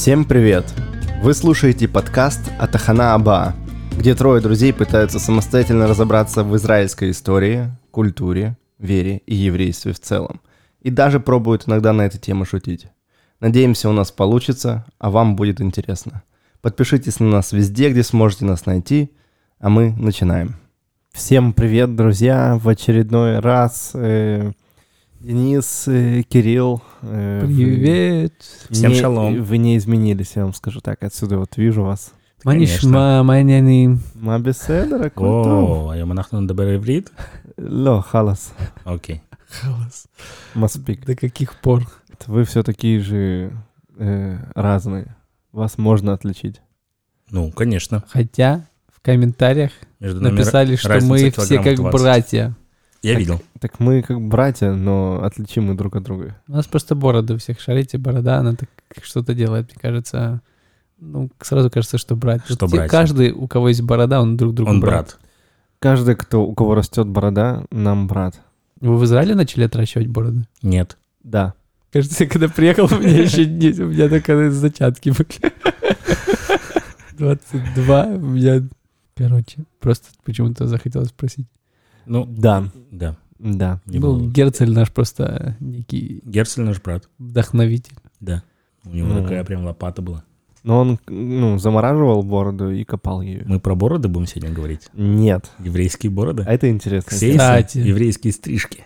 Всем привет! Вы слушаете подкаст Атахана Аба, где трое друзей пытаются самостоятельно разобраться в израильской истории, культуре, вере и еврействе в целом. И даже пробуют иногда на эту тему шутить. Надеемся, у нас получится, а вам будет интересно. Подпишитесь на нас везде, где сможете нас найти, а мы начинаем. Всем привет, друзья! В очередной раз э, Денис, э, Кирилл. э, вы Привет. Всем не- шалом. Вы не изменились, я вам скажу так. Отсюда вот вижу вас. מה конечно. נשמע, מה העניינים? מה בסדר? הכל טוב. או, היום אנחנו נדבר עברית? לא, חלאס, אוקיי. מספיק. До каких пор? Вы все такие же э, разные. Вас можно отличить. Ну, конечно. Хотя в комментариях Между нами написали, что разница мы все килограмм как 20. братья. Я видел. Так мы как братья, но отличимы друг от друга. У нас просто бороды у всех. Шарите, борода, она так что-то делает, мне кажется. Ну, сразу кажется, что братья. Что Те- братья. Каждый, у кого есть борода, он друг другу Он брат. Каждый, кто, у кого растет борода, нам брат. Вы в Израиле начали отращивать бороды? Нет. Да. Кажется, я когда приехал, у меня еще не... У меня только зачатки были. 22 у меня... Короче, просто почему-то захотелось спросить. Ну, Да. да. Да. Не Был было. Герцель наш просто некий Герцель наш брат. вдохновитель. Да. У него Ну. такая прям лопата была. Но он, ну, замораживал бороду и копал ее. Мы про бороды будем сегодня говорить? Нет. Еврейские бороды? А это интересно. Ксейсы, Кстати. еврейские стрижки.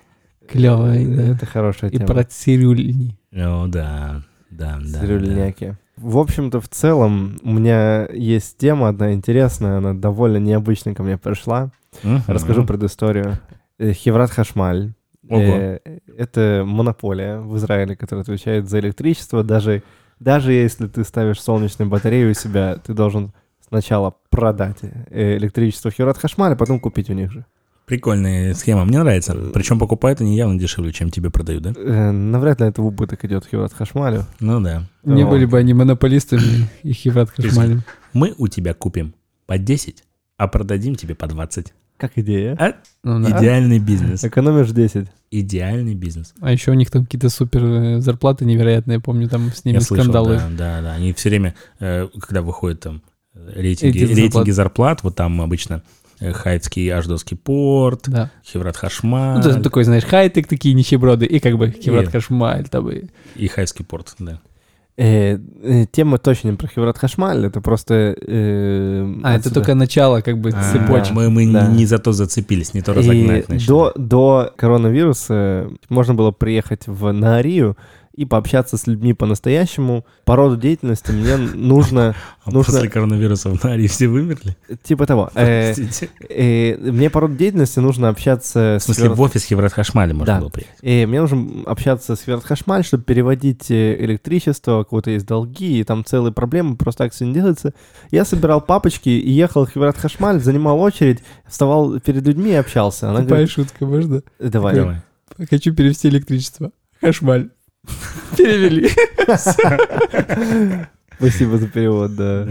Клевый, да. Это хорошая И тема. про цирюльни. О, да. Да, да. Цирюльняки. В общем-то, в целом, у меня есть тема одна интересная, она довольно необычно ко мне пришла. Мгм. Расскажу предысторию. Э, Хеврат Хашмаль. Ого. Э, Это монополия в Израиле, которая отвечает за электричество. Даже, даже если ты ставишь солнечную батарею у себя, ты должен сначала продать э, электричество в Хеврат Хашмаль, а потом купить у них же. Прикольная схема, мне нравится. Причем покупают они явно дешевле, чем тебе продают, да? Э, Навряд ли это в убыток идет Хеврат Хашмалю. Ну да. Не Вот. были бы они монополистами и Хиват Хашмалем. Мы у тебя купим по 10, а продадим тебе по 20. Как идея? Ну да. Идеальный бизнес. Экономишь 10. Идеальный бизнес. А еще у них там какие-то супер э, зарплаты невероятные. Помню, там с ними Я слышал, скандалы. да, да, да. Они все время, э, когда выходят там э, рейтинги, рейтинги зарплат, вот там обычно э, Хайфский Аждовский порт, Да. Хеврат Хашмаль Ну, то есть такой, знаешь, хайтек, такие нищеброды, и как бы Хиват И- Хашмаль. Там, и- и Хайфский порт, да. Э, э, Тема точно не про Хеврат Хашмаль, это просто... э, А, это отсюда. только начало, как бы, А, цепочки. Мы, мы Да. не за то зацепились, не то И разогнать начали. до, до коронавируса можно было приехать в Наарию и пообщаться с людьми по-настоящему. По роду деятельности мне нужно, А нужно- после коронавируса в Нарии все вымерли? типа того, э, Простите. э, мне по роду деятельности нужно общаться В с... смысле, Хеврат- в офис Хеврат Хашмаля можно Да. было приехать. И мне нужно общаться с Хашмаль, чтобы переводить э, электричество, кого-то есть долги, и там целые проблемы, просто так все не делается. Я собирал папочки и ехал в Хеврат Хашмаль, занимал очередь, вставал перед людьми и общался. Она Тупая говорит, шутка, можно? давай. Давай. Хочу перевести электричество. Хашмаль. Перевели. Спасибо за перевод, да.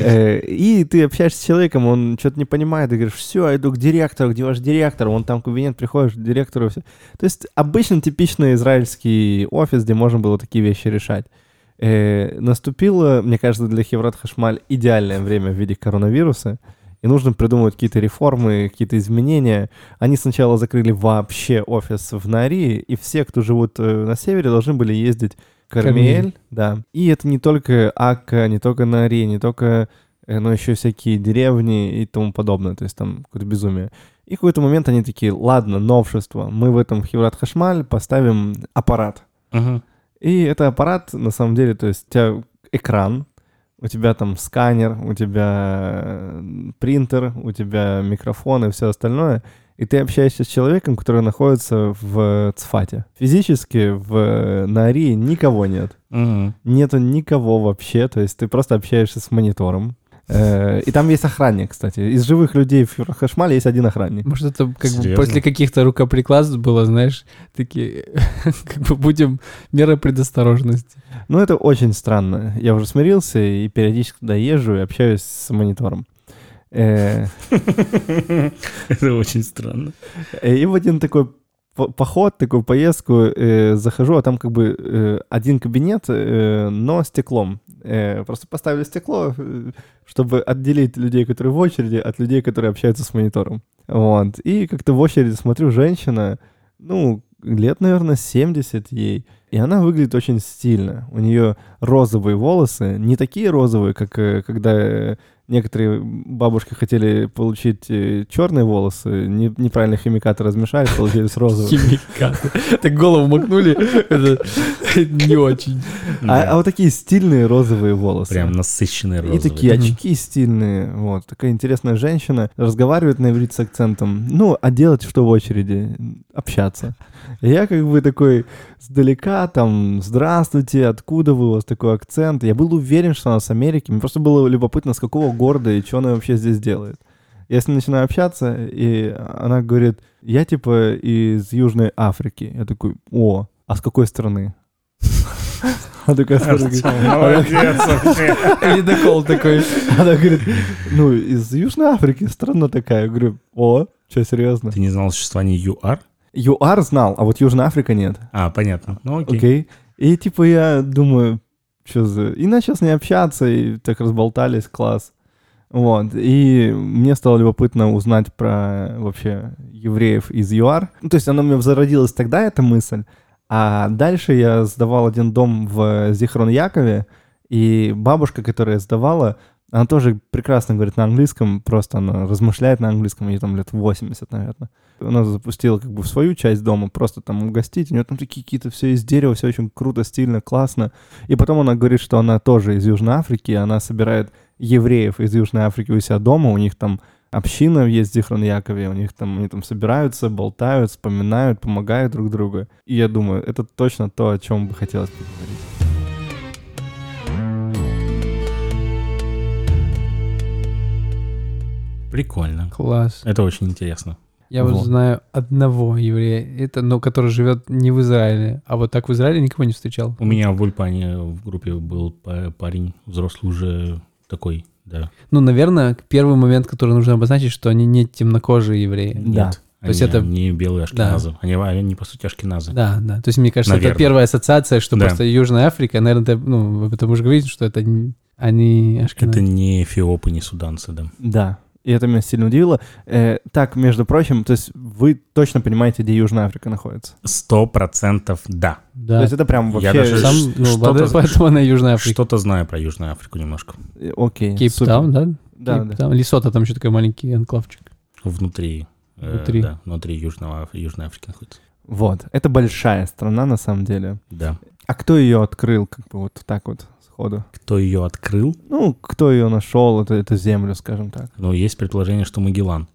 Э, И ты общаешься с человеком, он что-то не понимает, ты говоришь, все, я иду к директору, где ваш директор? Он там в кабинет приходишь, к директору, все. То есть обычно типичный израильский офис, где можно было такие вещи решать. Э, Наступило, мне кажется, для Хеврат Хашмаль идеальное время в виде коронавируса, и нужно придумывать какие-то реформы, какие-то изменения. Они сначала закрыли вообще офис в Нарии, и все, кто живут э, на севере, должны были ездить в Кармиэль, Кармиэль. да. И это не только Акка, не только Нари, не только, э, но еще всякие деревни и тому подобное. То есть там какое-то безумие. И в какой-то момент они такие, ладно, новшество, мы в этом Хеврат Хашмаль поставим аппарат. Мгм. И это аппарат, на самом деле, то есть у тебя экран, у тебя там сканер, у тебя э, принтер, у тебя микрофон и все остальное, и ты общаешься с человеком, который находится в Цфате. Физически в Наарии никого нет. Мгм. Нету никого вообще, то есть ты просто общаешься с монитором. Э, И там есть охранник, кстати. Из живых людей в Хашмале есть один охранник. Может, это как бы после каких-то рукоприкладств было, знаешь, такие, как бы будем меры предосторожности. Ну, это очень странно. Я уже смирился и периодически туда езжу и общаюсь с монитором. Э, Это очень странно. И в один такой поход, такую поездку, э, захожу, а там как бы э, один кабинет, э, но стеклом. Э, просто поставили стекло, э, чтобы отделить людей, которые в очереди, от людей, которые общаются с монитором. Вот. И как-то в очереди смотрю, женщина, ну, лет, наверное, 70 ей, и она выглядит очень стильно. У нее розовые волосы, не такие розовые, как э, когда э, некоторые бабушки хотели получить э, черные волосы, не- неправильно химикаты размешали, получились розовые. Химикаты. Так голову макнули, это не очень. А, а вот такие стильные розовые волосы. Прям насыщенные И розовые. такие Мгм. очки стильные, вот, такая интересная женщина, разговаривает на иврите с акцентом, ну, а делать что в очереди? Общаться. И я как бы такой сдалека, там, здравствуйте, откуда вы, у вас такой акцент? Я был уверен, что она с Америки, мне просто было любопытно, с какого города и что она вообще здесь делает. Я с ней начинаю общаться, и она говорит, я типа из Южной Африки. Я такой, о, а с какой страны? Она такая смотрит. Ледокол такой. она говорит, ну, из Южной Африки страна такая. Я говорю, о, что, серьезно? Ты не знал о существовании ЮАР? ЮАР знал, а вот Южная Африка нет. А, понятно. Ну окей. Окей. И типа я думаю, что за... И начал с ней общаться, и так разболтались, класс. Вот. И мне стало любопытно узнать про вообще евреев из ЮАР. Ну, то есть она у меня зародилась тогда, эта мысль. А дальше я сдавал один дом в Зихрон-Якове, и бабушка, которая сдавала, она тоже прекрасно говорит на английском, просто она размышляет на английском, ей там лет 80, наверное. Она запустила как бы в свою часть дома, просто там угостить, у нее там такие какие-то все из дерева, все очень круто, стильно, классно. И потом она говорит, что она тоже из Южной Африки, она собирает евреев из Южной Африки у себя дома, у них там община есть в Зихрон Якове, у них там, они там собираются, болтают, вспоминают, помогают друг другу. И я думаю, это точно то, о чем бы хотелось поговорить. Прикольно. Класс. Это очень интересно. Я вот Вот. знаю одного еврея, это, но который живет не в Израиле, а вот так в Израиле никого не встречал. У меня в Ульпане в группе был па- парень, взрослый уже такой, да. Ну, наверное, первый момент, который нужно обозначить, что они не темнокожие евреи. Да. Нет, То есть они это- не белые ашкеназы. Они, они, по сути, ашкеназы. Да, да. То есть, мне кажется, Наверно. это первая ассоциация, что Да. просто Южная Африка, наверное, это, ну, потому что говорите, что это они ашкеназы. Это не эфиопы, не суданцы, да. Да, и это меня сильно удивило. Э, так, между прочим, то есть вы точно понимаете, где Южная Африка находится? Сто процентов да. Да. То есть это прям вообще... Я даже Сам, ну, что-то поэтому- она Южная Африка. Что-то знаю про Южную Африку немножко. Э, Окей. Кейптаун, да? Да, да. Кейптаун. Лесота там еще такой маленький анклавчик. Внутри. э, Внутри. да, внутри Южного, Южной Африки находится. Вот, это большая страна на самом деле. Да. А кто ее открыл, как бы вот так вот сходу? Кто ее открыл? Ну, кто ее нашел, это, эту землю, скажем так. Ну, есть предположение, что Магеллан.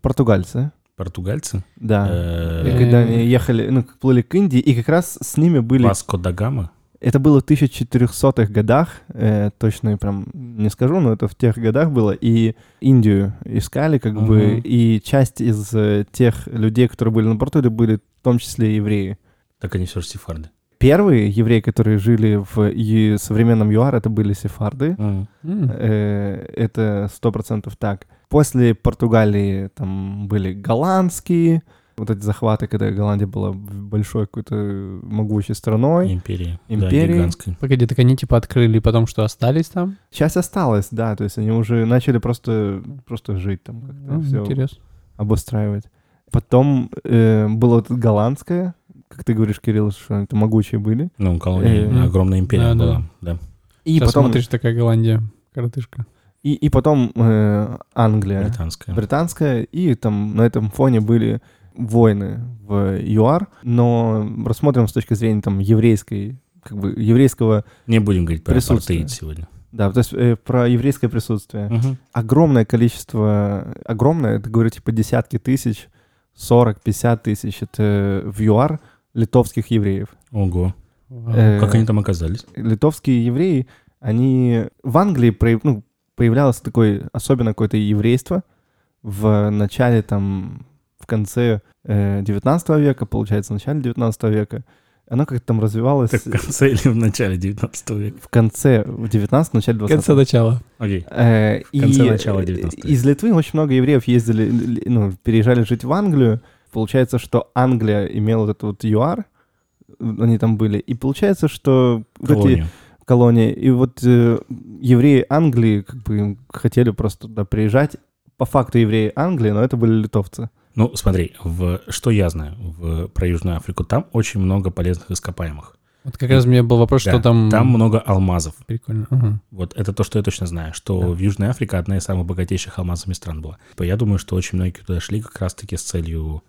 Португальцы, Португальцы. да. Э, И когда они ехали, ну, плыли к Индии, и как раз с ними были... Васко да Гама. Это было в 1400-х годах, э, точно прям не скажу, но это в тех годах было, и Индию искали, как бы, Мгм. и часть из э, тех людей, которые были на борту, это были в том числе евреи. Так они все же сефарды. Первые евреи, которые жили в современном ЮАР, это были сефарды. М. Э, это сто процентов так. После Португалии там были голландские, вот эти захваты, когда Голландия была большой какой-то могучей страной. Империя. Да, Империя. гигантская. Погоди, так они типа открыли потом, что остались там? Часть осталась, да, то есть они уже начали просто, просто жить там, как-то Ну, все Интересно. обустраивать. Потом э, было вот это голландское, как ты говоришь, Кирилл, что это могучие были. Ну, колония, Э, огромная империя да, да. была. Да. И Сейчас потом, смотришь, такая Голландия, коротышка. и, и потом э, Англия. Британская. британская, и там на этом фоне были войны в ЮАР, но рассмотрим с точки зрения там еврейской, как бы еврейского, Не будем говорить про Присутствие. апартеид сегодня. да, то есть э, про еврейское присутствие. Мгм. Огромное количество, огромное, это говорю, типа десятки тысяч, 40-50 тысяч, это в ЮАР литовских евреев. Ого. Э, Как они там оказались? литовские евреи, они в Англии прояв- ну, появлялось такое особенно какое-то еврейство в начале там, в конце э, 19 века, получается, в начале 19 века. Оно как-то там развивалось Так в конце или в начале 19 века? в конце, в 19 начале 20 Конца начала. Окей. Э, В конце и, начала э, 19 века. Из Литвы очень много евреев ездили, ну, переезжали жить в Англию получается, что Англия имела вот этот вот ЮАР, они там были, и получается, что Колонию. колонии, и вот э, евреи Англии как бы хотели просто туда приезжать, по факту евреи Англии, но это были литовцы. Ну, смотри, в, что я знаю в, про Южную Африку, там очень много полезных ископаемых. Вот как раз у меня был вопрос, Да, что там... Там много алмазов. Прикольно. Ага. Вот это то, что я точно знаю, что Да. в Южной Африке одна из самых богатейших алмазами стран была. Я думаю, что очень многие туда шли как раз-таки с целью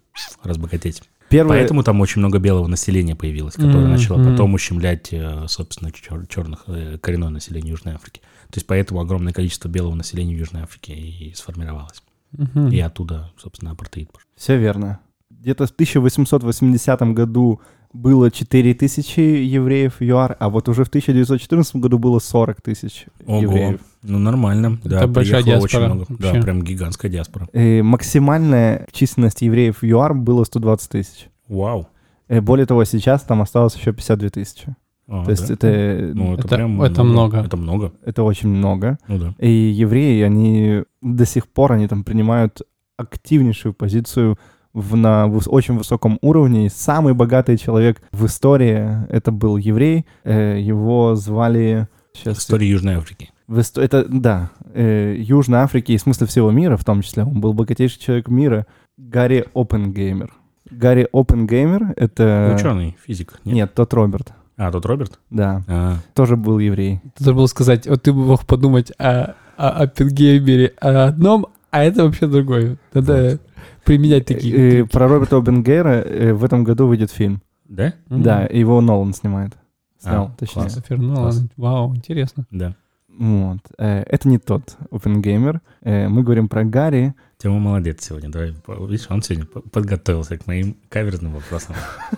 разбогатеть. Первые, Поэтому там очень много белого населения появилось, которое Мгм, начало потом ущемлять, э, собственно, чер- черных, э, коренное население Южной Африки. То есть поэтому огромное количество белого населения в Южной Африке и сформировалось. Мгм. И оттуда, собственно, апартеид пошел. Все верно. Где-то в 1880 году было 4000 евреев в ЮАР, а вот уже в 1914 году было 40 тысяч Ого, евреев. ну нормально. Да, Это большая приехало очень диаспора много. Да, прям гигантская диаспора. Э, максимальная численность евреев в ЮАР было 120 тысяч. Вау. Э, более того, сейчас там осталось еще 52 тысячи. А, То есть да? это, Ну, это, Это- прям это много. Это много. это очень много. Ну да. И евреи, они до сих пор, они там принимают активнейшую позицию в, на выс- очень высоком уровне. И самый богатый человек в истории это был еврей. Э, его звали... Сейчас, История Южной Африки. В иsto- Это, да, э, Южной Африки и в смысле всего мира в том числе. Он был богатейший человек мира. Гарри Опенгеймер. Гарри Опенгеймер — это... Ученый, физик. Нет? Нет, тот Роберт. А, тот Роберт? Да, А, тоже был еврей. Ты забыл сказать, вот ты бы мог подумать о, о, о Пингеймере о одном, а это вообще другое. Надо применять такие. Э. Про Роберта Опенгейра э, в этом году выйдет фильм. да? Да, его Нолан снимает. Снял, А, точнее. класс. Кристофер Нолан. Класс. Вау, интересно. Да. Вот. Э, Это не тот Опенгеймер. Э, Мы говорим про Гарри. Тема молодец сегодня. Давай, видишь, он сегодня по- подготовился к моим каверзным вопросам.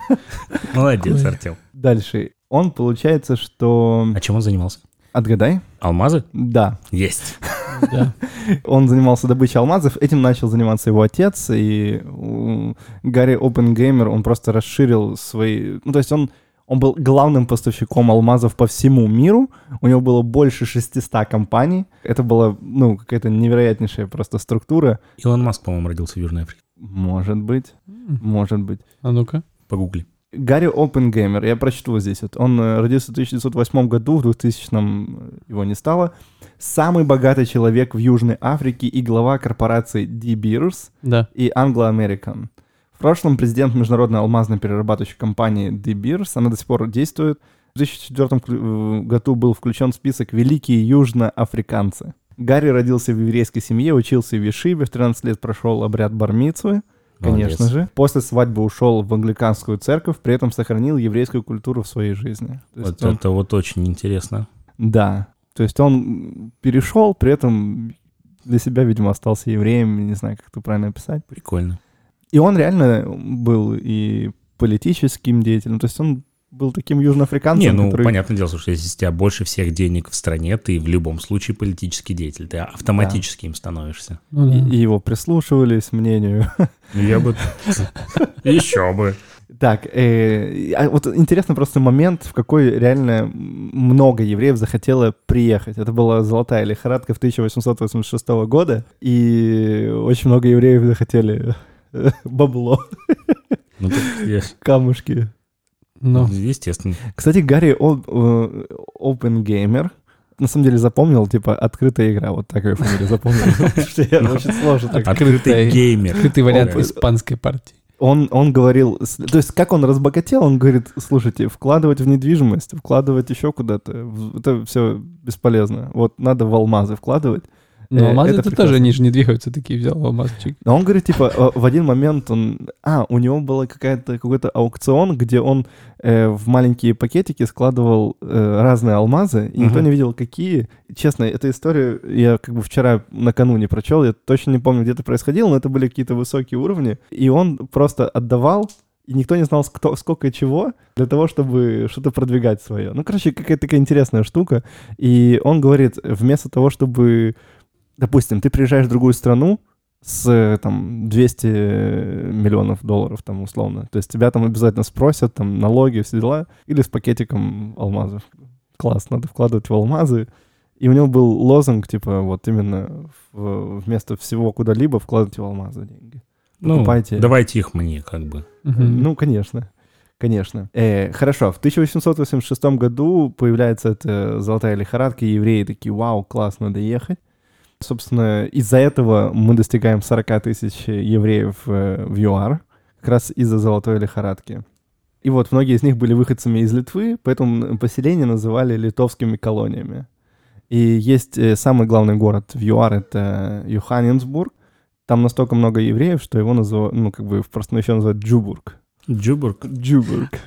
Молодец. Артем. Дальше. Он, получается, что... А чем он занимался? Отгадай? Алмазы? Да. Есть. Да. Он занимался добычей алмазов. Этим начал заниматься его отец. И Гарри Опенгеймер, он просто расширил свои... Ну, то есть он, он был главным поставщиком алмазов по всему миру. У него было больше 600 компаний. Это была, ну, какая-то невероятнейшая просто структура. Илон Маск, по-моему, родился в Южной Африке. Может быть, может быть. А ну-ка. Погугли. Гарри Опенгеймер, я прочту вот здесь. Вот. Он э, родился в 1908 году, в 2000 его не стало. Самый богатый человек в Южной Африке и глава корпорации De Beers Да. и Anglo American. В прошлом президент международной алмазно-перерабатывающей компании De Beers, она до сих пор действует. В 2004 вклю- э, году был включен в список «Великие южноафриканцы». Гарри родился в еврейской семье, учился в Вишиве, в 13 лет прошел обряд бармицвы, Конечно Молодец. же. После свадьбы ушел в англиканскую церковь, при этом сохранил еврейскую культуру в своей жизни. То Вот он- это вот очень интересно. Да. То есть он перешел, при этом для себя, видимо, остался евреем, не знаю, как это правильно описать. Прикольно. И он реально был и политическим деятелем, то есть он был таким южноафриканцем, Не, ну, который... понятное дело, что если у тебя больше всех денег в стране, ты в любом случае политический деятель. Ты автоматически им становишься. Ну, И, да. и его прислушивались мнению. Ну, Я бы... Еще бы. Так, э, а вот интересный просто момент, в какой реально много евреев захотело приехать. Это была золотая лихорадка в 1886 года, и очень много евреев захотели бабло, Ну, так, я- камушки. Ну, естественно. Кстати, Гарри О- э, Опенгеймер, на самом деле запомнил, типа, открытая игра, вот так ее фамилию запомнил, я очень сложно. Открытый геймер. открытый вариант испанской партии. Он, он говорил, то есть как он разбогател, он говорит, слушайте, вкладывать в недвижимость, вкладывать еще куда-то, это все бесполезно. Вот надо в алмазы вкладывать. Но Э, алмазы это тоже, они же не двигаются, такие взял алмазчик. Но он говорит, типа, в один момент он... А, у него был какой-то аукцион, где он э, в маленькие пакетики складывал э, разные алмазы, и никто Мгм. не видел, какие. Честно, эту историю я как бы вчера накануне прочел, я точно не помню, где это происходило, но это были какие-то высокие уровни, и он просто отдавал, и никто не знал, кто, сколько чего, для того, чтобы что-то продвигать свое. Ну, короче, какая-то такая интересная штука. И он говорит, вместо того, чтобы... Допустим, ты приезжаешь в другую страну, с э, там 200 миллионов долларов там условно. То есть тебя там обязательно спросят там налоги, все дела, или с пакетиком алмазов. Класс, надо вкладывать в алмазы. И у него был лозунг, типа, вот именно в- вместо всего куда-либо вкладывать в алмазы деньги. Ну, покупайте. давайте их мне, как бы. Мгм. Ну, конечно. Конечно. Э, хорошо, в 1886 году появляется эта золотая лихорадка, и евреи такие, вау, класс, надо ехать. Собственно, из-за этого мы достигаем 40 тысяч евреев э, в ЮАР, как раз из-за золотой лихорадки. И вот многие из них были выходцами из Литвы, поэтому поселения называли литовскими колониями. И есть э, самый главный город в ЮАР, это Йоханнесбург. Там настолько много евреев, что его называют, ну, как бы в простом еще называют Джубург. Джубург. Джубург.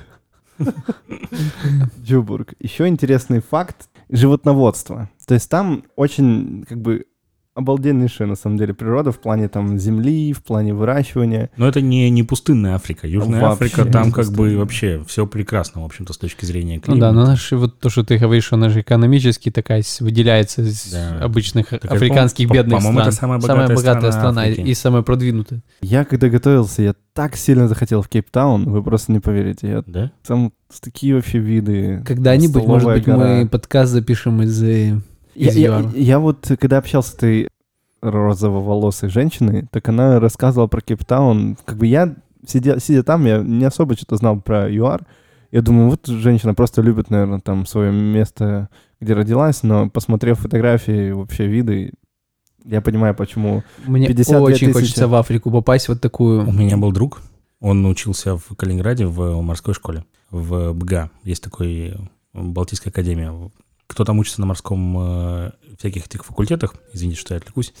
Джубург. Еще интересный факт — животноводство. То есть там очень, как бы, обалденнейшая, на самом деле, природа в плане там земли, в плане выращивания. Но это не, не пустынная Африка. Южная Вообще Африка, там как бы вообще все прекрасно, в общем-то, с точки зрения Ну климата. да, но наш, вот то, что ты говоришь, она же экономически такая выделяется из Да. обычных я африканских помню, бедных по-моему, стран. это самая богатая страна страна и, Африки. и самая продвинутая. Я когда готовился, я так сильно захотел в Кейптаун, вы просто не поверите. Я Да? там такие вообще виды. Когда-нибудь, может быть, гора. мы подкаст запишем из... Я, из я- ЮАР. я вот, когда общался с этой розово-волосой женщиной, так она рассказывала про Кейптаун. Как бы я, сидя, сидя там, я не особо что-то знал про ЮАР. Я думаю, вот женщина просто любит, наверное, там свое место, где родилась, но посмотрев фотографии, вообще виды, я понимаю, почему. Мне 52 очень тысячи. хочется в Африку попасть вот такую. У меня был друг, он учился в Калининграде в морской школе, в БГА. Есть такой э, Балтийская академия. Кто там учится на морском э, всяких этих факультетах, извините, что я отвлекусь,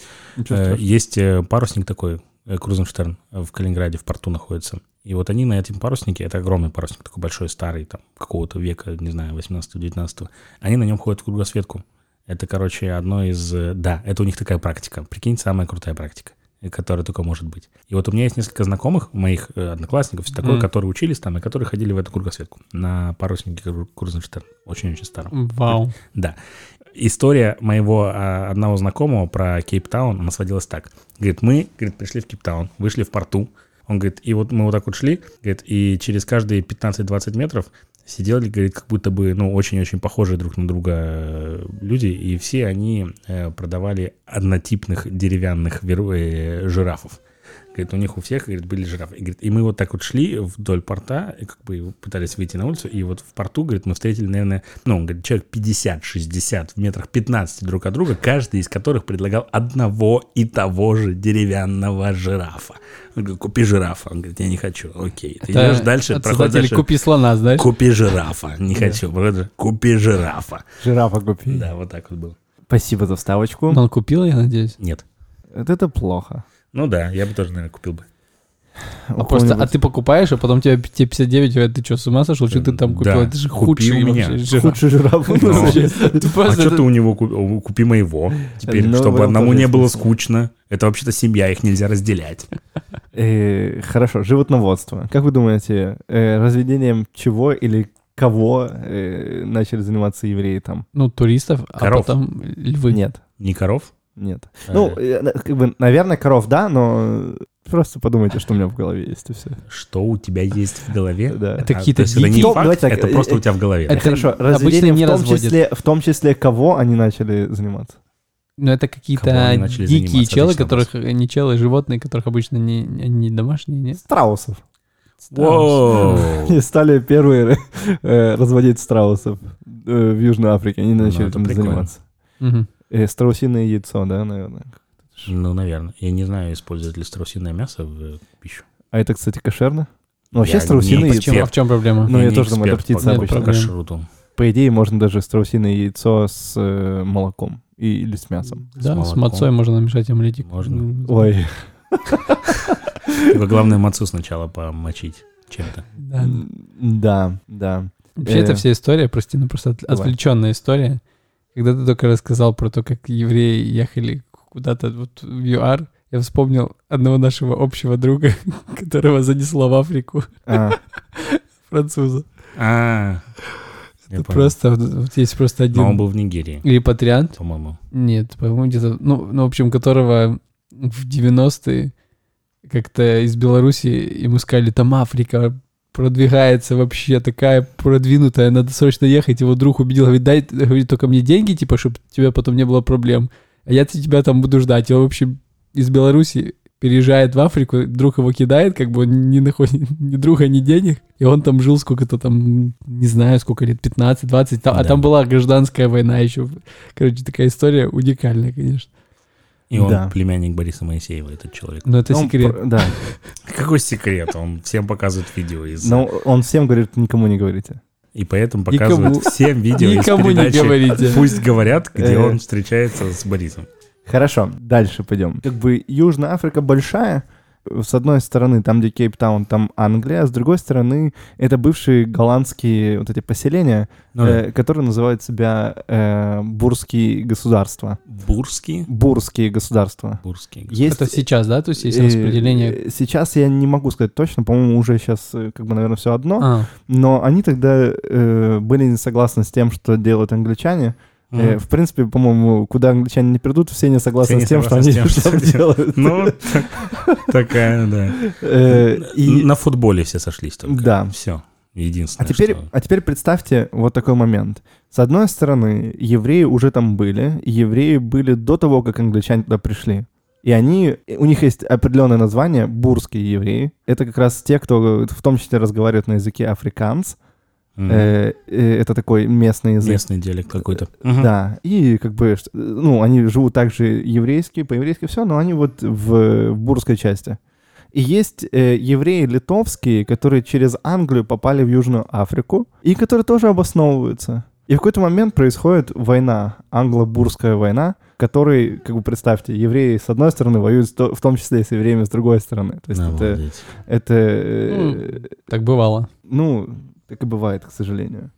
Э. Есть э, парусник такой, Крузенштерн, в Калининграде, в порту находится. И вот они на этом паруснике, это огромный парусник, такой большой, старый, там, какого-то века, не знаю, 18-19, они на нем ходят в кругосветку. Это, короче, одно из... Да, это у них такая практика. Прикинь, самая крутая практика, которая только может быть. И вот у меня есть несколько знакомых, моих э, одноклассников, все такое, Мгм. которые учились там и которые ходили в эту кругосветку на паруснике Кру- Крузенштерн. Очень-очень старом. Вау. Да. История моего а, одного знакомого про Кейптаун, она сводилась так. Говорит, мы, говорит, пришли в Кейптаун, вышли в порту. Он говорит, и вот мы вот так вот шли, говорит, и через каждые 15-20 метров сидели, говорит, как будто бы, ну, очень-очень похожие друг на друга э, люди, и все они э, продавали однотипных деревянных э, жирафов. Говорит, у них у всех, говорит, были жирафы. И, говорит, и мы вот так вот шли вдоль порта, и как бы пытались выйти на улицу, и вот в порту, говорит, мы встретили, наверное, ну, он говорит, человек 50-60 в метрах 15 друг от друга, каждый из которых предлагал одного и того же деревянного жирафа. Он говорит, купи жирафа. Он говорит, я не хочу. Окей. Ты Это идешь дальше, проходишь дальше. «Купи слона», знаешь? Купи жирафа. Не Да. хочу. Правда? Купи жирафа. Жирафа купи. Да, вот так вот было. Спасибо за вставочку. Но он купил, я надеюсь. Нет. Вот Это плохо. Ну да, я бы тоже, наверное, купил бы. А, просто, а ты покупаешь, а потом тебе, тебе 59, говорят, ты что, с ума сошел? Что ты там купил? Да. Это же худший меня. Худший жираф. Ну, А что ты у него ку- купи моего теперь, Ну, чтобы этом одному не было скучно. Это вообще-то семья, их нельзя разделять. Э, Хорошо, животноводство. Как вы думаете, э, разведением чего или кого э, начали заниматься евреи там? Ну, туристов, а Коров. потом львы. Нет, Не коров? Нет. А, Ну, э, как бы, наверное, коров, да, но просто подумайте, что у меня в голове есть, и все. Что у тебя есть в голове? Да. Это А, какие-то это не дикие- Ну, факт, это э, просто у тебя в голове. это- Хорошо, обычно не в том, разводят. числе, в том числе кого они начали заниматься? Ну, это какие-то дикие челы, которых... Не челы, животные, которых обычно не, домашние, нет? Страусов. Они стали первые э, разводить страусов в Южной Африке. Они Ну, начали это там заниматься. Э, Страусиное яйцо, да, наверное. Ну, наверное. Я не знаю, используют ли страусиное мясо в э, пищу. А это, кстати, кошерно? Ну, вообще Я страусиное яйцо. Почему? А в чем проблема? Ну, я не тоже думаю, это птица по- обычно. по кашруту. По идее, можно даже страусиное яйцо с э, молоком и, или с мясом. Да, с, молоком. мацой можно намешать омлетик. Можно. М, Ой. Только главное мацу сначала помочить чем-то. Да. Да. Вообще, Э, это вся история, прости, ну просто отвлеченная история. Когда ты только рассказал про то, как евреи ехали куда-то вот в ЮАР, я вспомнил одного нашего общего друга, которого занесло в Африку, А, француза. А, Это просто, вот, есть просто Но он один был в Нигерии, репатриант, по-моему. нет, по-моему, где-то, ну, ну, в общем, которого в 90-е как-то из Беларуси ему сказали, там Африка продвигается вообще такая продвинутая, надо срочно ехать. Его друг убедил, говорит, дай, говорит, только мне деньги, типа, чтобы у тебя потом не было проблем. А я тебя там буду ждать. И он, в общем, из Беларуси переезжает в Африку, друг его кидает, как бы он не находит ни друга, ни денег, и он там жил сколько-то там, не знаю, сколько лет, 15-20, там, а Да. там была гражданская война еще. Короче, такая история уникальная, конечно. И он Да. племянник Бориса Моисеева, этот человек. Но это Он секрет. про- Да. Какой секрет? Он всем показывает видео из... Но он всем говорит, никому не говорите. И поэтому Никому- показывает всем видео из Никому не передачи говорите. «Пусть говорят», где Э. он встречается с Борисом. Хорошо, дальше пойдем. Как бы Южная Африка большая. С одной стороны, там, где Кейптаун, там Англия, а с другой стороны, это бывшие голландские вот эти поселения, Ну да. э, которые называют себя э, бурские государства. Бурский? Бурские государства. Бурский. Есть, Это сейчас, да? То есть есть э, распределение... э, Сейчас я не могу сказать точно, по-моему, уже сейчас, э, как бы, наверное, все одно. А, Но они тогда э, были не согласны с тем, что делают англичане. Мгм. в принципе, по-моему, куда англичане не придут, все не согласны Все с тем, что согласны они с тем, там что делают. Ну, так- такая, да. Э, и- На футболе все сошлись только. Да. Все. А Единственное, теперь, что- а теперь представьте вот такой момент. С одной стороны, евреи уже там были, и евреи были до того, как англичане туда пришли. И они, у них есть определенное название, бурские евреи. Это как раз те, кто в том числе разговаривает на языке африканс. Э, э, это такой местный язык. Местный диалект какой-то. Мгм. Да, и как бы, ну, они живут также еврейски, по-еврейски все, но они вот в, в бурской части. И есть э, евреи литовские, которые через Англию попали в Южную Африку, и которые тоже обосновываются. И в какой-то момент происходит война, англо-бурская война, которой, как бы представьте, евреи с одной стороны воюют в том числе и с евреями с другой стороны. То есть это, Обалдеть. это э, так бывало. ну, так и бывает, к сожалению.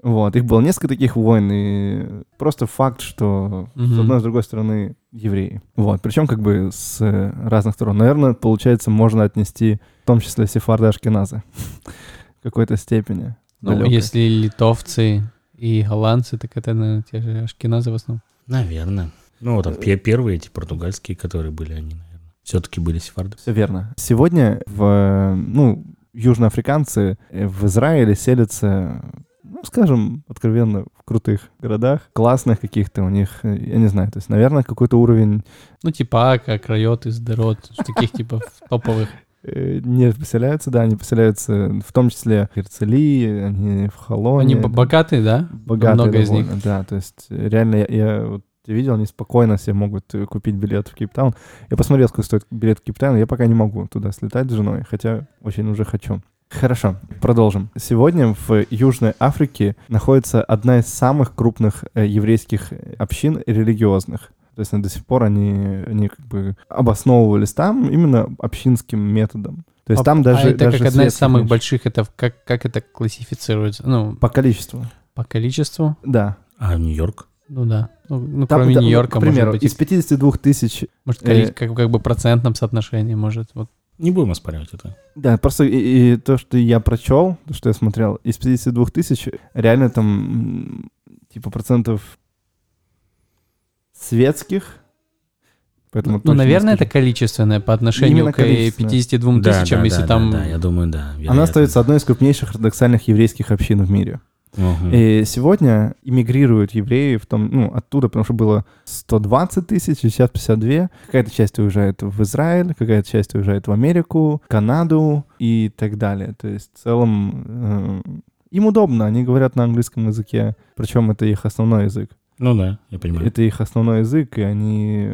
Вот, их было несколько таких войн, и просто факт, что с Мгм. одной и с другой стороны евреи. Вот, причем как бы с э, разных сторон. Наверное, получается, можно отнести в том числе сефарды Ашкеназы в какой-то степени. Ну, далекой. если литовцы и голландцы, так это, наверное, те же ашкеназы в основном. Наверное. Ну, там пе- первые эти португальские, которые были, они, наверное, все-таки были сефарды. Все верно. Сегодня в, э, ну, южноафриканцы э, в Израиле селятся, ну, скажем, откровенно, в крутых городах, классных каких-то у них, э, я не знаю, то есть, наверное, какой-то уровень Ну, типа Ака, Крайот, Издерот, таких типа топовых. э, не поселяются, да, они поселяются в том числе в Герцелии, они в Холоне. Они богатые, да? богатые много из довольно, Да, то есть реально я, я вот видел, они спокойно себе могут э, купить билет в Кейптаун. Я посмотрел, сколько стоит билет в Кейптаун, я пока не могу туда слетать с женой, хотя очень уже хочу. Хорошо, продолжим. Сегодня в Южной Африке находится одна из самых крупных э, еврейских общин религиозных. То есть э, до сих пор они, они как бы обосновывались там именно общинским методом. То есть А- там даже... а это даже как одна из самых меньше. больших, это как, как это классифицируется? Ну, По количеству, по количеству? да. А Нью-Йорк? Ну да. Ну, ну, Там, кроме да, ну, Нью-Йорка, примеру, может быть, из 52 тысяч может, э, как, как бы процентном соотношении, может. Вот. Не будем оспаривать это. Да, просто и, и то, что я прочел, то, что я смотрел, из 52 тысяч реально там типа процентов светских. Поэтому Ну, не наверное, это количественное по отношению к количественное. 52 Да, тысячам, да, если да, там... Да, да, я думаю, да. Она вероятно. остается одной из крупнейших ортодоксальных еврейских общин в мире. И сегодня иммигрируют евреи в том, ну, оттуда, потому что было 120 тысяч, сейчас 52. Какая-то часть уезжает в Израиль, какая-то часть уезжает в Америку, Канаду и так далее. То есть в целом э, им удобно, они говорят на английском языке, причем это их основной язык. Ну да, я понимаю. Это их основной язык, и они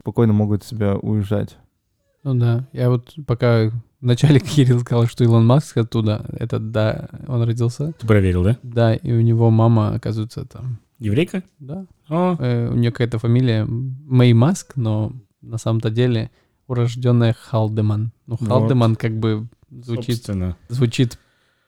спокойно могут себя уезжать. Ну да, я вот пока вначале Кирилл сказал, что Илон Маск оттуда, это да, он родился. Ты проверил, да? Да, и у него мама, оказывается, там, Еврейка? да, О, э, у нее какая-то фамилия Мэй Маск, но на самом-то деле урожденная Халдеман. Ну, Вот. Халдеман как бы звучит, собственно. звучит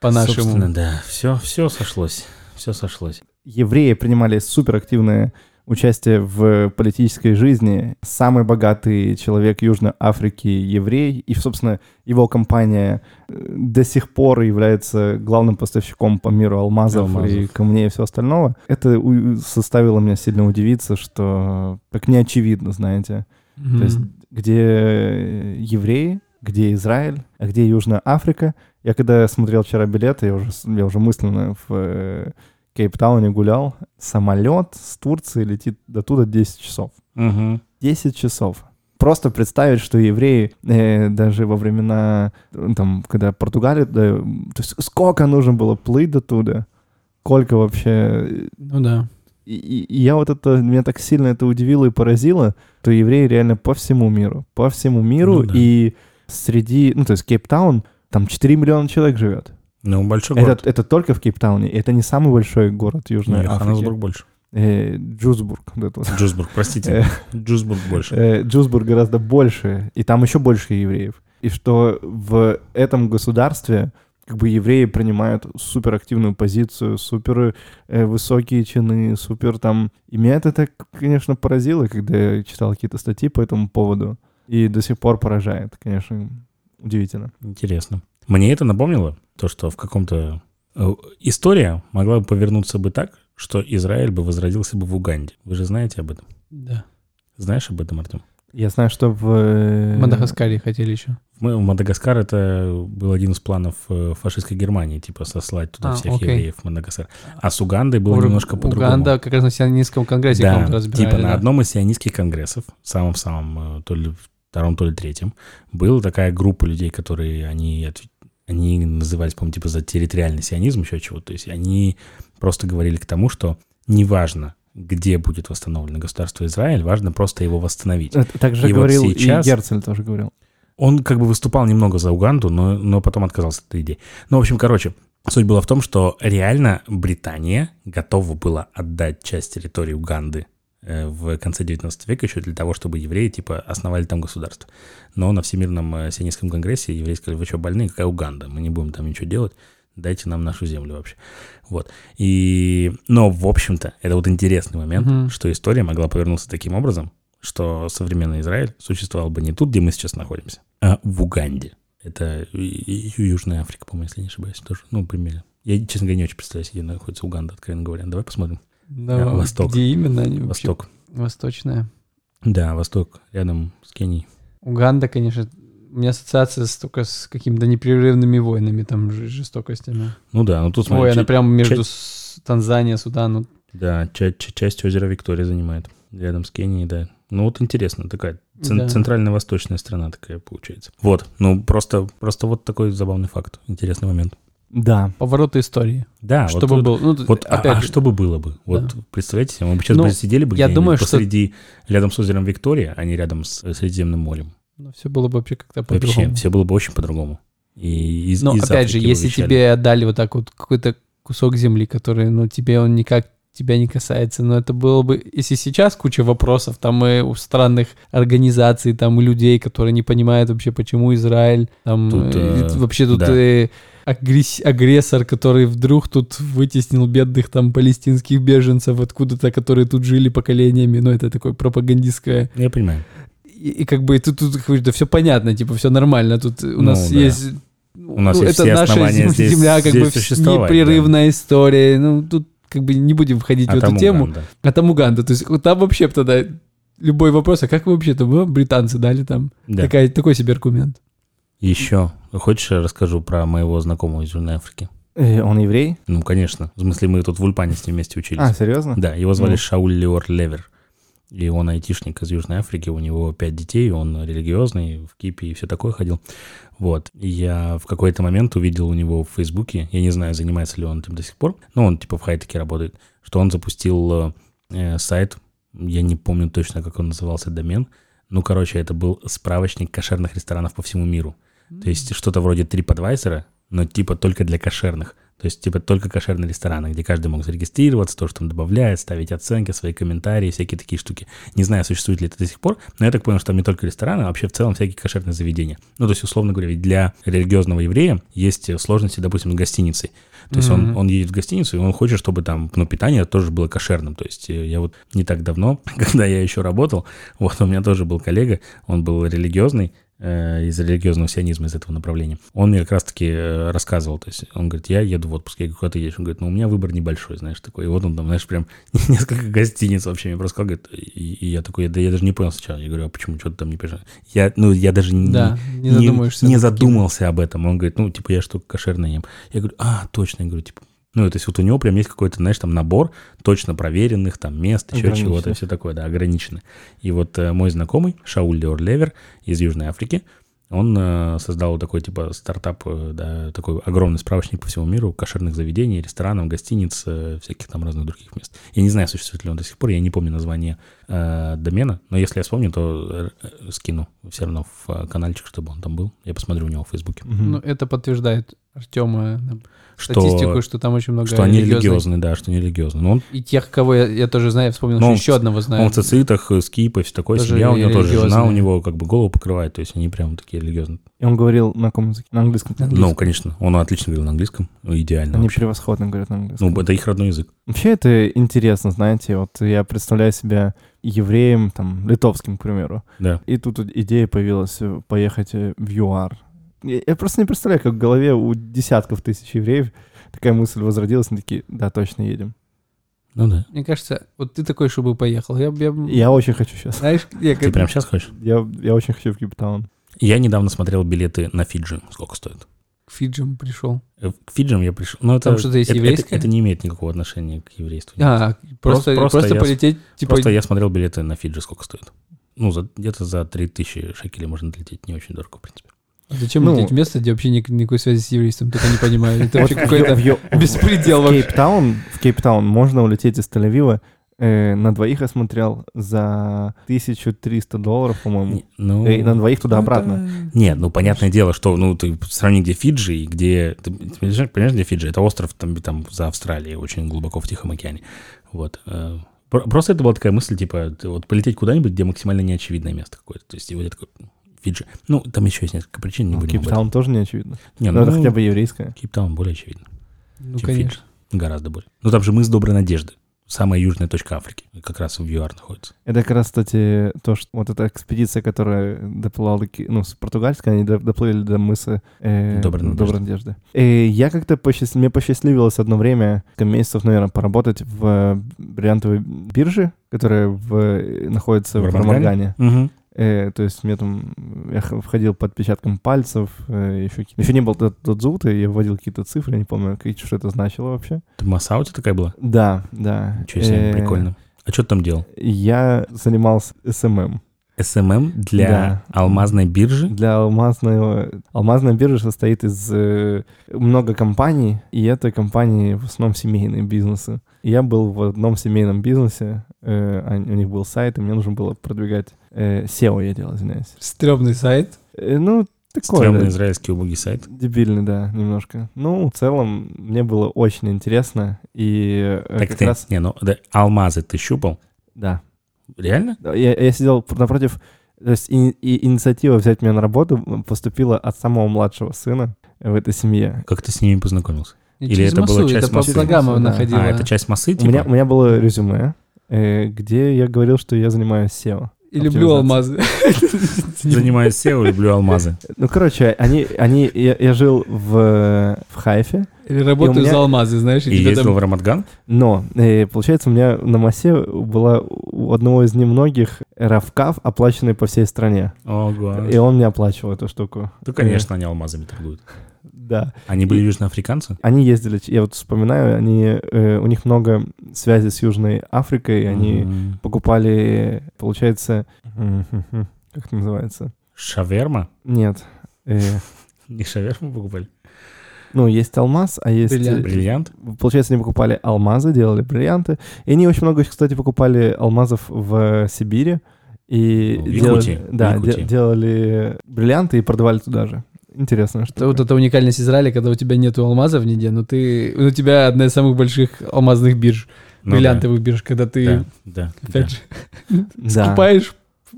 по-нашему. Собственно, да. Все, все сошлось. Все сошлось. евреи принимали суперактивное участие в политической жизни. Самый богатый человек Южной Африки еврей. И, собственно, его компания э, до сих пор является главным поставщиком по миру алмазов, и Алмазов. камней и всего остального. Это заставило меня сильно удивиться, что как не очевидно, знаете. Мгм. То есть где евреи, где Израиль, а где Южная Африка. Я когда смотрел вчера билеты, я уже, я уже мысленно в э, Кейптауне гулял. Самолет с Турции летит до туда 10 часов. Угу. 10 часов. просто представить, что евреи э, даже во времена, э, там, когда Португалия, да, то есть сколько нужно было плыть до туда, сколько вообще... Ну да. И, и- и я вот это, меня так сильно это удивило и поразило, что евреи реально по всему миру, по всему миру, Ну да. и среди, ну, то есть Кейптаун, там 4 миллиона человек живет. Ну, большой Это, город. это только в Кейптауне, это не самый большой город Южной Африки. Йоханнесбург больше. Э, это вот. Джузбург, простите. Джузбург больше. Э, Джузбург гораздо больше, и там еще больше евреев. И что в этом государстве как бы евреи принимают суперактивную позицию, супер э, высокие чины, супер там... И меня это так, конечно, поразило, когда я читал какие-то статьи по этому поводу. И до сих пор поражает, конечно, удивительно. Интересно. Мне это напомнило то, что в каком-то... э, История могла бы повернуться бы так, что Израиль бы возродился бы в Уганде. Вы же знаете об этом? Да. Знаешь об этом, Артем? Я знаю, что в... э, В Мадагаскаре хотели еще. Мы, в Мадагаскар это был один из планов э, фашистской Германии, типа сослать туда А, всех окей. евреев в Мадагаскар. А с Угандой было Ур- немножко по-другому. Уганда как раз на сионистском конгрессе да, разбирали. типа на да. одном из сионистских конгрессов, самом-самом, то ли втором, то ли третьем, была такая группа людей, которые, они, они назывались, по-моему, типа за территориальный сионизм, еще чего-то. То есть они просто говорили к тому, что неважно, где будет восстановлено государство Израиль, важно просто его восстановить. Это так же И вот говорил сейчас- и Герцель тоже говорил. Он как бы выступал немного за Уганду, но, но потом отказался от этой идеи. Ну, в общем, короче, суть была в том, что реально Британия готова была отдать часть территории Уганды в конце 19 века еще для того, чтобы евреи, типа, основали там государство. Но на Всемирном э, сионистском конгрессе евреи сказали, вы что, больные? Какая Уганда? Мы не будем там ничего делать. Дайте нам нашу землю вообще. Вот. И... Но, в общем-то, это вот интересный момент, Мгм. что история могла повернуться таким образом, что современный Израиль существовал бы не тут, где мы сейчас находимся, а в Уганде. Это Южная Африка, по-моему, если не ошибаюсь, тоже. Ну, примерно. Я, честно говоря, не очень представляю, где находится Уганда, откровенно говоря. Давай посмотрим. Да, Восток. Где именно они вообще? Восток. Восточная. Да, Восток, рядом с Кенией. Уганда, конечно, у меня ассоциация с, только с какими-то непрерывными войнами, там, жестокостями. Ну да, ну тут Ой, смотри, она ча- прямо между ча- с- Танзанией, Суданом. да, ча- ча- часть озера Виктория занимает, рядом с Кенией, да. Ну вот интересно, такая цен- Да. центрально-восточная страна такая получается. Вот, ну просто, просто вот такой забавный факт, интересный момент. Да. Повороты истории. Да, вот чтобы тут- был. Ну, Вот, а- опять а, же, что бы было бы? Вот представляете себе, мы бы сейчас Ну, бы сидели бы я думаю, что- посреди, рядом с озером Виктория, а не рядом с э, Средиземным морем. ну, все было бы вообще как-то Вообще, по-другому. все было бы очень по-другому. И из, Но из опять же, если вещали. тебе отдали вот так вот какой-то кусок земли, который, ну, тебе он никак тебя не касается, но это было бы, если сейчас куча вопросов, там и у странных организаций, там у людей, которые не понимают вообще, почему Израиль, там Тут, э, э, вообще тут да. э, агресс- агрессор, который вдруг тут вытеснил бедных там палестинских беженцев откуда-то, которые тут жили поколениями, ну это такое пропагандистское Я понимаю. и, и как бы тут, тут да все понятно, типа все нормально, тут у Ну, нас да. есть У нас ну, есть это все наша основания зем- здесь- земля, как здесь бы непрерывная история. Ну, тут как бы не будем входить А в эту там тему. Уганда. А там Уганда. То есть там вообще тогда любой вопрос, а как вы вообще там, ну, британцы дали там? Да. Такая, такой себе аргумент. Еще. Хочешь, я расскажу про моего знакомого из Южной Африки? Э, он еврей? Ну, конечно. В смысле, мы тут в Ульпане с ним вместе учились. А, серьезно? Да, его звали Ну. Шауль Леор Левер. И он айтишник из Южной Африки, у него пять детей, он религиозный, в кипе и все такое ходил. Вот. И я в какой-то момент увидел у него в Фейсбуке, я не знаю, занимается ли он этим до сих пор, но он типа в хай-теке работает, что он запустил э, сайт, я не помню точно, как он назывался, домен, ну, короче, это был справочник кошерных ресторанов по всему миру. То есть что-то вроде TripAdvisor, но типа только для кошерных. То есть, типа, только кошерные рестораны, где каждый мог зарегистрироваться, то, что там добавляет, ставить оценки, свои комментарии, всякие такие штуки. Не знаю, существует ли это до сих пор, но я так понял, что там не только рестораны, а вообще в целом всякие кошерные заведения. Ну, то есть, условно говоря, ведь для религиозного еврея есть сложности, допустим, с гостиницей. То есть он, Мгм. он едет в гостиницу, и он хочет, чтобы там, ну, питание тоже было кошерным. То есть э, я вот не так давно, когда я еще работал, вот у меня тоже был коллега, он был религиозный, из религиозного сионизма, из этого направления. Он мне как раз-таки э, рассказывал, то есть он говорит, я еду в отпуск, я говорю, куда ты едешь? Он говорит, ну, у меня выбор небольшой, знаешь, такой. И вот он там, знаешь, прям несколько гостиниц вообще мне просто сказал, говорит, и, и я такой, да я даже не понял сначала. Я говорю, а почему, что ты там не пишешь? Я, ну, я даже не, Да, не не таким. задумался об этом. Он говорит, ну, типа, я что кошерное ем. Я говорю, а, точно. Я говорю, типа, Ну, то есть вот у него прям есть какой-то, знаешь, там набор точно проверенных там мест, еще чего-то, все такое, да, ограниченное. И вот э, мой знакомый, Шауль Левер из Южной Африки, он э, создал такой типа стартап, э, да, такой огромный справочник по всему миру кошерных заведений, ресторанов, гостиниц, э, всяких там разных других мест. Я не знаю, существует ли он до сих пор, я не помню название э, домена, но если я вспомню, то э, э, скину все равно в э, каналчик, чтобы он там был. Я посмотрю у него в Фейсбуке. Ну, это подтверждает Артема Что, статистику, что там очень много что они религиозные, да, что они религиозные. Но он, И тех, кого я, я тоже знаю, я вспомнил, Ну, что он еще одного знаю. он в цицитах, э, скипа, все такое, Тоже семья у него тоже, жена у него как бы голову покрывает, то есть они прям такие религиозные. И он говорил на каком языке? На английском. На английском. Ну, конечно, он отлично говорил на английском, ну, идеально Они вообще. превосходно говорят на английском. Ну, это их родной язык. Вообще это интересно, знаете, вот я представляю себя евреем, там, литовским, к примеру, Да. и тут идея появилась э, поехать э, в ЮАР. Я, я просто не представляю, как в голове у десятков тысяч евреев такая мысль возродилась, они такие, да, точно едем. Ну да. Мне кажется, вот ты такой, чтобы поехал. Я, я, Я очень хочу сейчас. знаешь, я Ты как- прям сейчас хочешь? Я, я очень хочу в Кейптаун. Я недавно смотрел билеты на Фиджи, сколько стоит. к Фиджам пришел. Э, К Фиджам я пришел. Ну, это, Там что-то есть это, это- еврейское? это не имеет никакого отношения к еврейству. А, просто, просто просто, я полететь, типа, Просто я смотрел билеты на Фиджи, сколько стоит. Ну, за, где-то за 3000 шекелей можно лететь, не очень дорого, в принципе. Зачем ну, лететь в место, где вообще ник- никакой связи с еврейством, только не понимаю. Это вообще Вот в какой-то беспредел вообще. Кейптаун, в Кейптаун можно улететь из Тель-Авива. э, на двоих я смотрел за 1300 долларов, по-моему. Ну, Э, И на двоих туда-обратно. Нет, ну понятное дело, что ну ты сравни, где Фиджи и где ты, ты понимаешь, понимаешь, где Фиджи? Это остров там, там за Австралией, очень глубоко в Тихом океане. Вот. э, про- Просто это была такая мысль, типа, вот полететь куда-нибудь, где максимально неочевидное место какое-то. То есть, и вот я такой, Фиджи. Ну, там еще есть несколько причин, не Ну, будем. Кейптаун тоже не очевидно. Не, ну, это хотя бы еврейское. Кейптаун более очевидно, Ну, чем конечно. Фиджи. Гораздо более. Ну, там же мыс Доброй Надежды. Самая южная точка Африки. Как раз в ЮАР находится. Это как раз, кстати, то, что вот эта экспедиция, которая доплыла, ну, с португальской, они до- доплыли до мыса э, Доброй Надежды. Доброй Надежды. И я как-то посчаст- мне посчастливилось одно время, месяцев, наверное, поработать в э, бриллиантовой бирже, которая в, находится В в? Рамадгане. Угу. Э, то есть мне там, я входил под отпечатком пальцев, э, еще, еще не был тот, тот зуб, и я вводил какие-то цифры, я не помню, какие- что это значило вообще. Масса у тебя такая была? Да, да. Ничего себе, Э, прикольно. А что ты там делал? Я занимался СММ. СММ для Да. алмазной биржи? Для алмазного... Алмазная биржа состоит из э, много компаний, и это компании в основном семейные бизнесы. И я был в одном семейном бизнесе, э, они- у них был сайт, и мне нужно было продвигать SEO, я делал, извиняюсь. Стрёмный сайт. Э, ну, такой, Стрёмный да, израильский убогий сайт. дебильный, да, немножко. Ну, в целом, мне было очень интересно, и э, Так как ты, раз... не, ну, да, алмазы ты щупал? Да. Реально? Я, я сидел напротив... То есть и, и инициатива взять меня на работу поступила от самого младшего сына в этой семье. Как ты с ними познакомился? Не Или это была массу, часть это массы? Да. находила. А, это часть массы, У типа? меня, у меня было резюме, э, где я говорил, что я занимаюсь SEO. И люблю алмазы. Занимаюсь SEO, люблю алмазы. Ну, короче, они, они, я, я жил в, в Хайфе, Или работаю меня- за алмазы, знаешь, и, И ездил там... в Рамадган? но, э, получается, у меня на массе была у одного из немногих равкав, оплаченный по всей стране. Ого. И он мне оплачивал эту штуку. Ну, конечно, они алмазами торгуют. Да. Они были южноафриканцы? Они ездили, я вот вспоминаю, они, э, у них много связи с Южной Африкой, и они М. покупали, получается, как это называется? Шаверма? Нет. э, Не шаверму покупали? ну, есть алмаз, а есть... Бриллиант. э, Бриллиант? Получается, они покупали алмазы, делали бриллианты. И они очень много, кстати, покупали алмазов в Сибири. И в делали, Якутии, в да, Якутии. де- делали бриллианты и продавали туда же. Интересно, что. Это вот эта уникальность Израиля, когда у тебя нету алмазов нигде, но ты... У тебя одна из самых больших алмазных бирж, Ну бриллиантовых бирж, когда да, ты, Да, да. опять же, Да. скупаешь,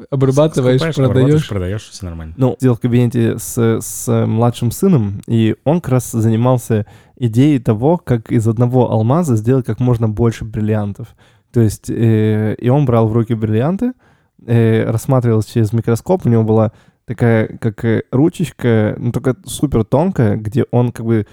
обрабатываешь, Скупаешь, продаешь. продаешь, все нормально. Ну, сидел в кабинете с, с младшим сыном, и он как раз занимался идеей того, как из одного алмаза сделать как можно больше бриллиантов. То есть, э, и он брал в руки бриллианты, э, рассматривал через микроскоп, у него была такая, как э, ручечка, ну, только супер тонкая, где он как бы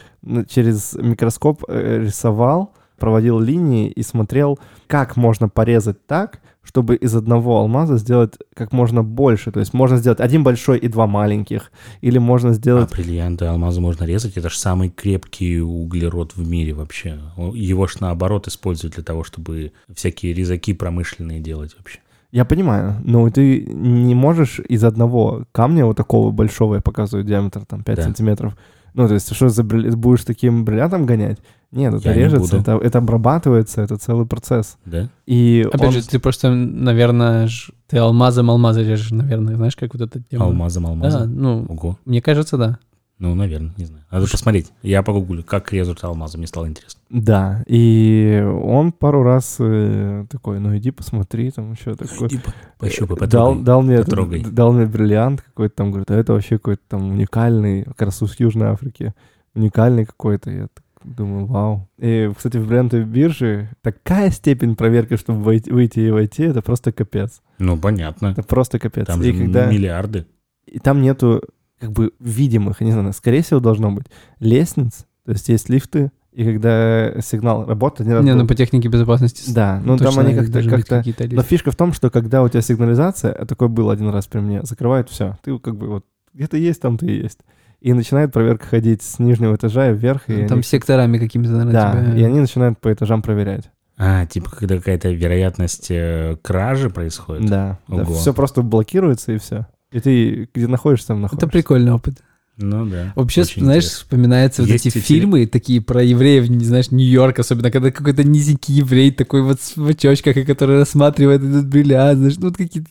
через микроскоп э, рисовал проводил линии и смотрел, как можно порезать так, чтобы из одного алмаза сделать как можно больше. То есть можно сделать один большой и два маленьких. Или можно А сделать... бриллианты, алмазы можно резать. Это же самый крепкий углерод в мире вообще. Его ж наоборот используют для того, чтобы всякие резаки промышленные делать вообще. Я понимаю, но ты не можешь из одного камня вот такого большого, я показываю диаметр там 5 Да. сантиметров, ну, то есть, что за бриль- будешь таким бриллиантом гонять? Нет, это Я не режется, буду. это, это обрабатывается, это целый процесс. Да? И Опять он- же, ты просто, наверное, ж- ты алмазом алмаза режешь, наверное, знаешь, как вот эта тема. Алмазом, Да, алмазом. ну, Ого. мне кажется, да. Ну, наверное, не знаю. Надо посмотреть. Я погуглю, как режут алмазы, мне стало интересно. Да, и он пару раз э, такой, ну иди посмотри, там еще такой. И по- пощупай, дал, потрогай. дал, мне, этот- потрогай. дал мне бриллиант какой-то там, говорит, а это вообще какой-то там уникальный, как раз из Южной Африки, уникальный какой-то. Я так думаю, вау. И, кстати, в бриллиантовой бирже такая степень проверки, чтобы войти, выйти и войти, это просто капец. Ну, понятно. Это просто капец. Там и, же когда, миллиарды. и там нету как бы видимых, я не знаю, скорее всего должно быть лестниц, то есть есть лифты, и когда сигнал работает, Не, был- ну по технике безопасности. да, ну там они как-то, как-то но фишка в том, что когда у тебя сигнализация, а такое было один раз при мне, закрывает все. Ты как бы вот где-то есть, там ты и есть. И начинает проверка ходить с нижнего этажа вверх. И Там они- секторами какими-то, наверное, Да, тебя... и они начинают по этажам проверять. А, типа, когда какая-то вероятность э, кражи происходит. Да, Ого. все просто блокируется и все. И ты где находишься, там находишься. Это прикольный опыт. Ну да. Вообще, очень знаешь, интересно. вспоминаются вот Есть эти эти- фильмы такие про евреев, не знаешь, Нью-Йорк, особенно когда какой-то низенький еврей такой вот с- в очочках, и который рассматривает этот бриллиант, знаешь, ну вот какие-то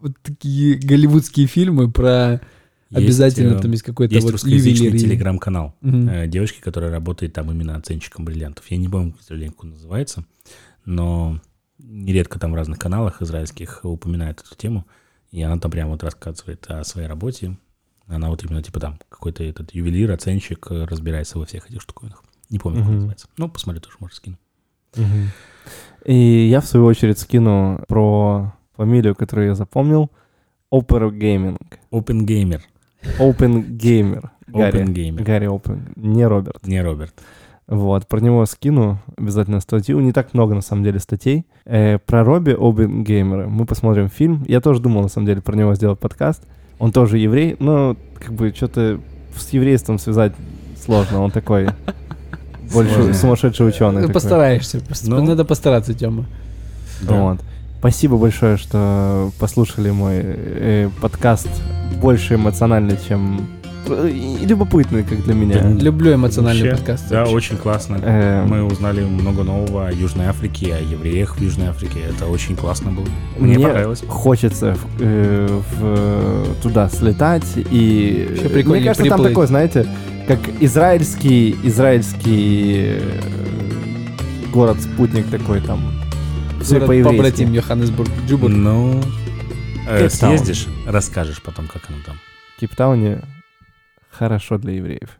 вот такие голливудские фильмы про Есть, обязательно э, там есть какой-то Есть вот русскоязычный ювелир. телеграм-канал э, девочки, которая работает там именно оценщиком бриллиантов. Я не помню, как он называется, но нередко там в разных каналах израильских упоминает эту тему, и она там прямо вот рассказывает о своей работе. Она вот именно типа там какой-то этот ювелир, оценщик э, разбирается во всех этих штуковинах. Не помню, как он Мгм. называется. Ну, посмотрю, тоже может скину. Мгм. И я, в свою очередь, скину про фамилию, которую я запомнил. Opera Gaming. Open Gamer. Open Gamer. Гарри. Open Gamer. Гарри Open. Не Роберт. Не Роберт. Вот, про него скину обязательно статью. Не так много, на самом деле, статей. Э, про Робби Обен Геймера мы посмотрим фильм. Я тоже думал, на самом деле, про него сделать подкаст. Он тоже еврей, но как бы что-то с еврейством связать сложно. Он такой больше Сложно. сумасшедший ученый. Ну, Постараешься, пос- Ну. надо постараться, Тёма. Да. Вот. Спасибо большое, что послушали мой э, подкаст больше эмоциональный, чем и любопытный, как для меня. Да. Люблю эмоциональный Вообще, подкаст. Да, очень классно. Э, Мы узнали много нового о Южной Африке, о евреях в Южной Африке. Это очень классно было. Мне, Мне понравилось. хочется в- э, в- туда слетать и Вообще прикольнее мне кажется там приплыть. такой знаете как израильский израильский э, город спутник такой там все Город побратим Йоханнесбург, Джубур. Ну, э, съездишь, расскажешь потом, как оно там. в Кейптауне хорошо для евреев